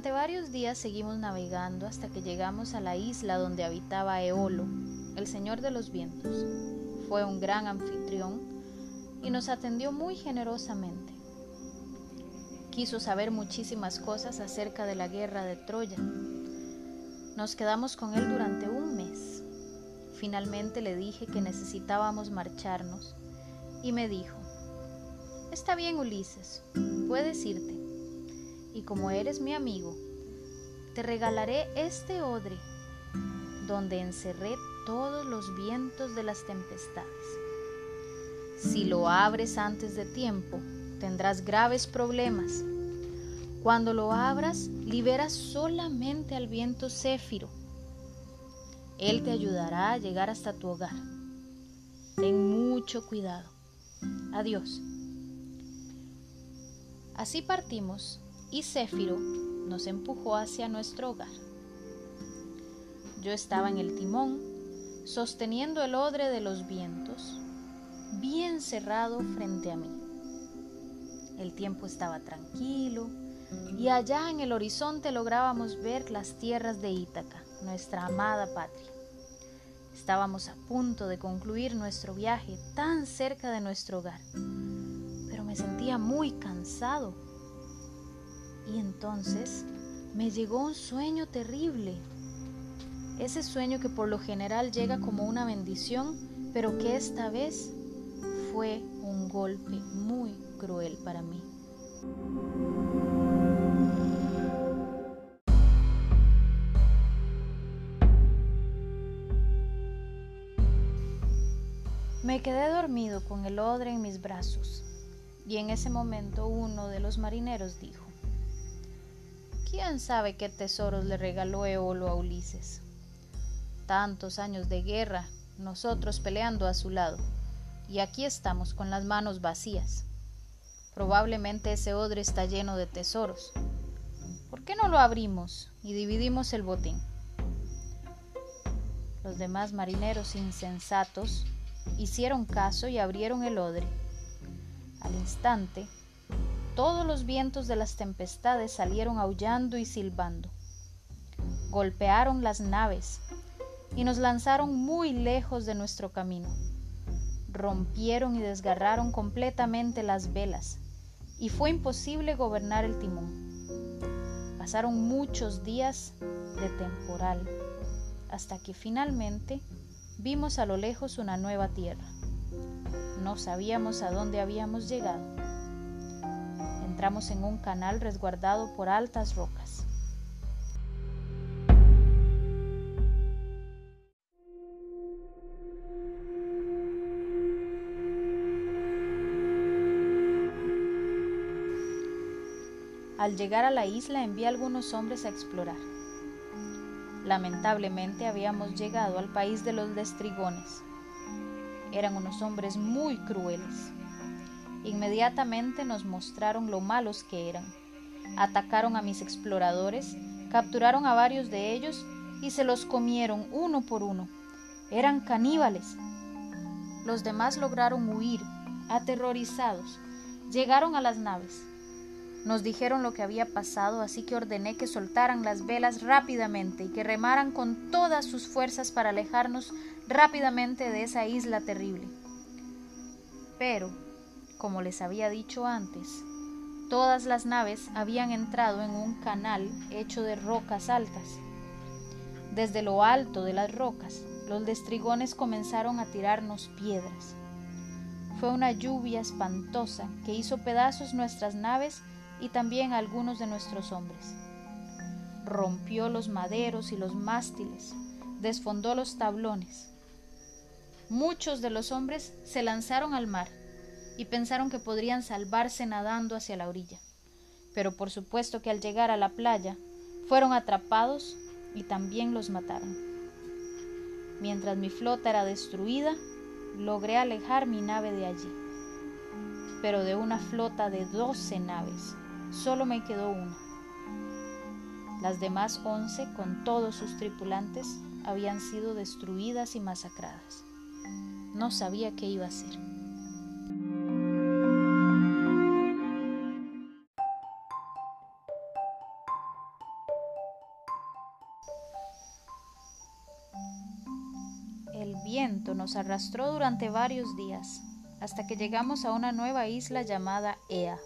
Durante varios días seguimos navegando hasta que llegamos a la isla donde habitaba Eolo, el señor de los vientos. Fue un gran anfitrión y nos atendió muy generosamente. Quiso saber muchísimas cosas acerca de la guerra de Troya. Nos quedamos con él durante un mes. Finalmente le dije que necesitábamos marcharnos y me dijo, Está bien Ulises, puedes irte. Y como eres mi amigo, te regalaré este odre donde encerré todos los vientos de las tempestades. Si lo abres antes de tiempo, tendrás graves problemas. Cuando lo abras, liberas solamente al viento céfiro. Él te ayudará a llegar hasta tu hogar. Ten mucho cuidado. Adiós. Así partimos y Céfiro nos empujó hacia nuestro hogar. Yo estaba en el timón, sosteniendo el odre de los vientos, bien cerrado frente a mí. El tiempo estaba tranquilo y allá en el horizonte lográbamos ver las tierras de Ítaca, nuestra amada patria. Estábamos a punto de concluir nuestro viaje tan cerca de nuestro hogar, pero me sentía muy cansado. Y entonces me llegó un sueño terrible. Ese sueño que por lo general llega como una bendición, pero que esta vez fue un golpe muy cruel para mí. Me quedé dormido con el odre en mis brazos y en ese momento uno de los marineros dijo, ¿quién sabe qué tesoros le regaló Eolo a Ulises? Tantos años de guerra, nosotros peleando a su lado, y aquí estamos con las manos vacías. Probablemente ese odre está lleno de tesoros. ¿Por qué no lo abrimos y dividimos el botín? Los demás marineros insensatos hicieron caso y abrieron el odre. Al instante, todos los vientos de las tempestades salieron aullando y silbando. Golpearon las naves y nos lanzaron muy lejos de nuestro camino. Rompieron y desgarraron completamente las velas y fue imposible gobernar el timón. Pasaron muchos días de temporal hasta que finalmente vimos a lo lejos una nueva tierra. No sabíamos a dónde habíamos llegado. Entramos en un canal resguardado por altas rocas. Al llegar a la isla envié algunos hombres a explorar. Lamentablemente habíamos llegado al país de los destrigones. Eran unos hombres muy crueles. Inmediatamente nos mostraron lo malos que eran. Atacaron a mis exploradores, capturaron a varios de ellos y se los comieron uno por uno. Eran caníbales. Los demás lograron huir, aterrorizados. Llegaron a las naves. Nos dijeron lo que había pasado, así que ordené que soltaran las velas rápidamente y que remaran con todas sus fuerzas para alejarnos rápidamente de esa isla terrible. Pero, como les había dicho antes, todas las naves habían entrado en un canal hecho de rocas altas. Desde lo alto de las rocas, los destrigones comenzaron a tirarnos piedras. Fue una lluvia espantosa que hizo pedazos nuestras naves y también algunos de nuestros hombres. Rompió los maderos y los mástiles, desfondó los tablones. Muchos de los hombres se lanzaron al mar y pensaron que podrían salvarse nadando hacia la orilla, pero por supuesto que al llegar a la playa fueron atrapados y también los mataron. Mientras mi flota era destruida, logré alejar mi nave de allí, pero de una flota de doce naves solo me quedó una. Las demás once, con todos sus tripulantes, habían sido destruidas y masacradas. No sabía qué iba a hacer. Nos arrastró durante varios días hasta que llegamos a una nueva isla llamada Ea.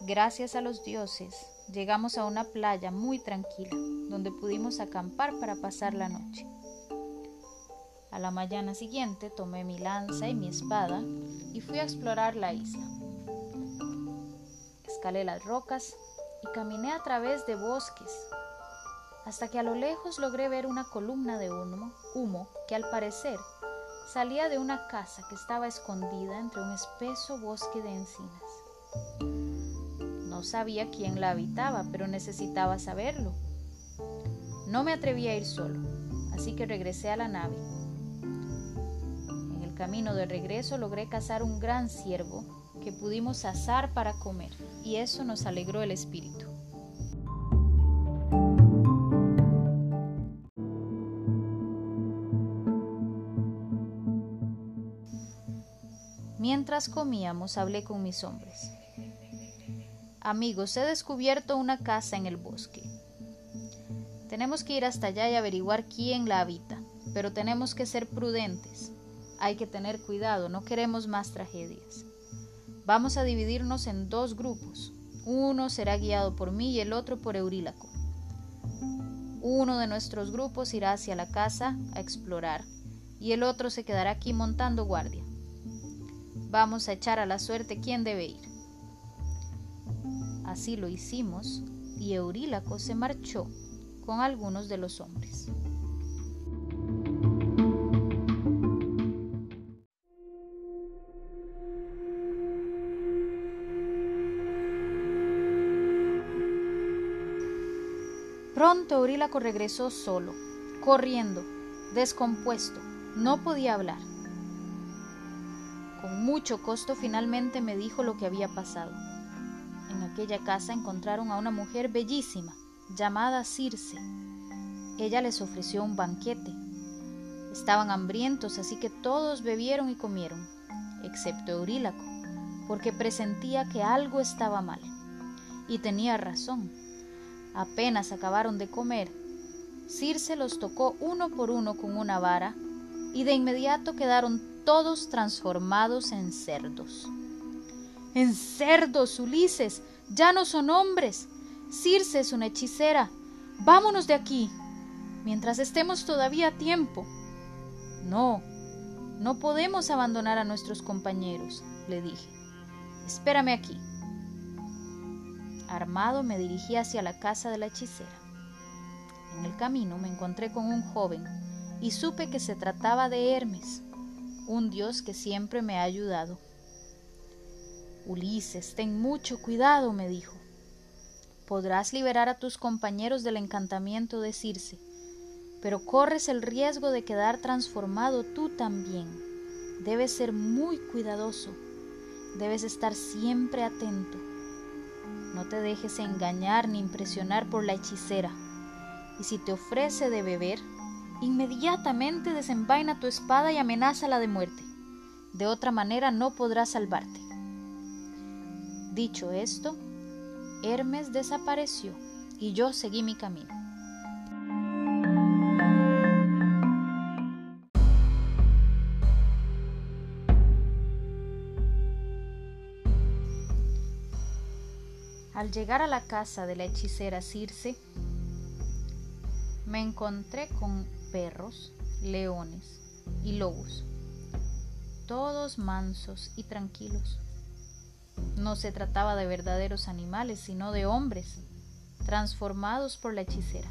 Gracias a los dioses, llegamos a una playa muy tranquila, donde pudimos acampar para pasar la noche. A la mañana siguiente tomé mi lanza y mi espada y fui a explorar la isla. Escalé las rocas y caminé a través de bosques hasta que a lo lejos logré ver una columna de humo, que al parecer salía de una casa que estaba escondida entre un espeso bosque de encinas. No sabía quién la habitaba, pero necesitaba saberlo. No me atreví a ir solo, así que regresé a la nave. En el camino de regreso logré cazar un gran ciervo que pudimos asar para comer, y eso nos alegró el espíritu. Mientras comíamos hablé con mis hombres. Amigos, he descubierto una casa en el bosque. Tenemos que ir hasta allá y averiguar quién la habita, pero tenemos que ser prudentes. Hay que tener cuidado, no queremos más tragedias. Vamos a dividirnos en dos grupos. Uno será guiado por mí y el otro por Eurílaco. Uno de nuestros grupos irá hacia la casa a explorar y el otro se quedará aquí montando guardia. Vamos a echar a la suerte quién debe ir. Así lo hicimos y Eurílaco se marchó con algunos de los hombres. Pronto Eurílaco regresó solo, corriendo, descompuesto, no podía hablar. Mucho costo finalmente me dijo lo que había pasado. En aquella casa encontraron a una mujer bellísima, llamada Circe. Ella les ofreció un banquete. Estaban hambrientos, así que todos bebieron y comieron, excepto Eurílaco, porque presentía que algo estaba mal. Y tenía razón. Apenas acabaron de comer, Circe los tocó uno por uno con una vara, y de inmediato quedaron todos transformados en cerdos. En cerdos, Ulises, ya no son hombres. Circe es una hechicera. Vámonos de aquí, mientras estemos todavía a tiempo. No, no podemos abandonar a nuestros compañeros, le dije. Espérame aquí. Armado me dirigí hacia la casa de la hechicera. En el camino me encontré con un joven y supe que se trataba de Hermes, un Dios que siempre me ha ayudado. Ulises, ten mucho cuidado, me dijo. Podrás liberar a tus compañeros del encantamiento de Circe, pero corres el riesgo de quedar transformado tú también. Debes ser muy cuidadoso, debes estar siempre atento. No te dejes engañar ni impresionar por la hechicera, y si te ofrece de beber, Inmediatamente desenvaina tu espada y amenázala de muerte. De otra manera no podrás salvarte. Dicho esto, Hermes desapareció y yo seguí mi camino. Al llegar a la casa de la hechicera Circe, me encontré con perros, leones y lobos, todos mansos y tranquilos. No se trataba de verdaderos animales, sino de hombres, transformados por la hechicera.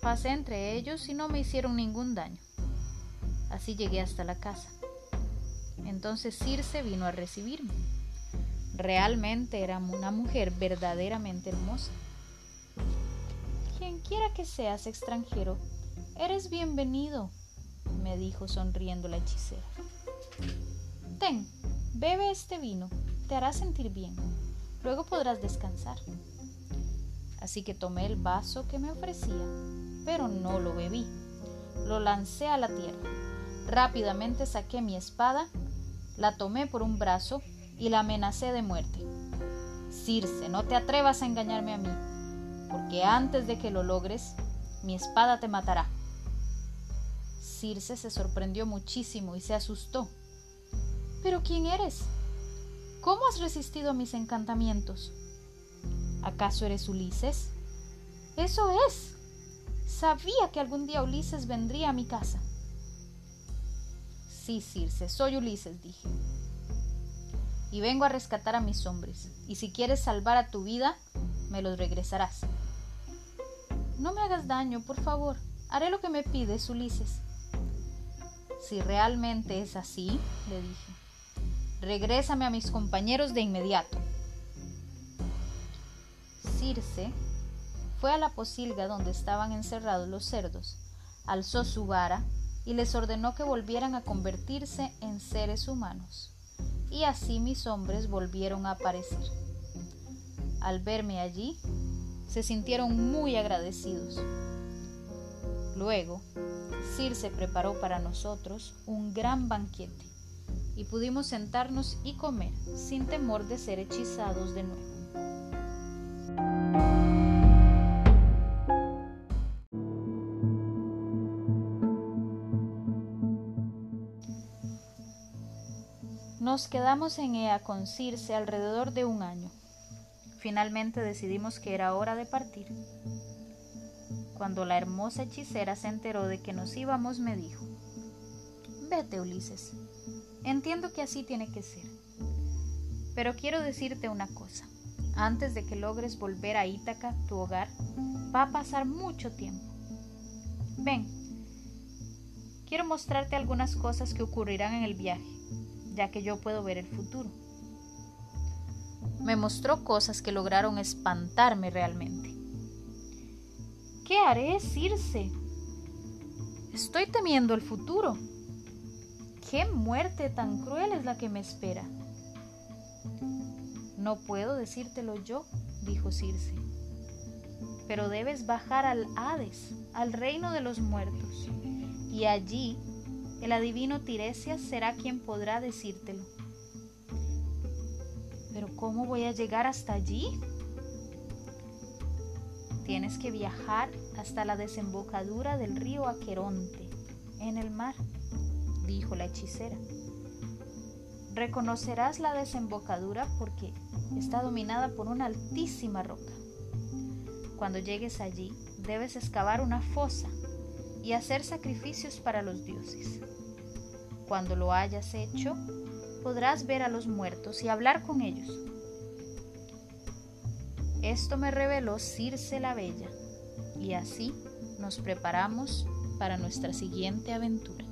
Pasé entre ellos y no me hicieron ningún daño. Así llegué hasta la casa. Entonces Circe vino a recibirme. Realmente era una mujer verdaderamente hermosa quiera que seas extranjero, eres bienvenido, me dijo sonriendo la hechicera. Ten, bebe este vino, te hará sentir bien. Luego podrás descansar. Así que tomé el vaso que me ofrecía, pero no lo bebí. Lo lancé a la tierra. Rápidamente saqué mi espada, la tomé por un brazo y la amenacé de muerte. Circe, no te atrevas a engañarme a mí porque antes de que lo logres, mi espada te matará. Circe se sorprendió muchísimo y se asustó. ¿Pero quién eres? ¿Cómo has resistido a mis encantamientos? ¿Acaso eres Ulises? Eso es. Sabía que algún día Ulises vendría a mi casa. Sí, Circe, soy Ulises, dije. Y vengo a rescatar a mis hombres. Y si quieres salvar a tu vida, me los regresarás. No me hagas daño, por favor. Haré lo que me pides, Ulises. Si realmente es así, le dije, regrésame a mis compañeros de inmediato. Circe fue a la posilga donde estaban encerrados los cerdos, alzó su vara y les ordenó que volvieran a convertirse en seres humanos. Y así mis hombres volvieron a aparecer. Al verme allí, se sintieron muy agradecidos. Luego, Circe preparó para nosotros un gran banquete y pudimos sentarnos y comer sin temor de ser hechizados de nuevo. Nos quedamos en Ea con Circe alrededor de un año. Finalmente decidimos que era hora de partir. Cuando la hermosa hechicera se enteró de que nos íbamos, me dijo, Vete, Ulises. Entiendo que así tiene que ser. Pero quiero decirte una cosa. Antes de que logres volver a Ítaca, tu hogar, va a pasar mucho tiempo. Ven, quiero mostrarte algunas cosas que ocurrirán en el viaje, ya que yo puedo ver el futuro. Me mostró cosas que lograron espantarme realmente. ¿Qué haré, Circe? Estoy temiendo el futuro. ¿Qué muerte tan cruel es la que me espera? No puedo decírtelo yo, dijo Circe, pero debes bajar al Hades, al reino de los muertos, y allí el adivino Tiresias será quien podrá decírtelo. ¿Cómo voy a llegar hasta allí? Tienes que viajar hasta la desembocadura del río Aqueronte, en el mar, dijo la hechicera. Reconocerás la desembocadura porque está dominada por una altísima roca. Cuando llegues allí, debes excavar una fosa y hacer sacrificios para los dioses. Cuando lo hayas hecho, podrás ver a los muertos y hablar con ellos. Esto me reveló Circe la Bella, y así nos preparamos para nuestra siguiente aventura.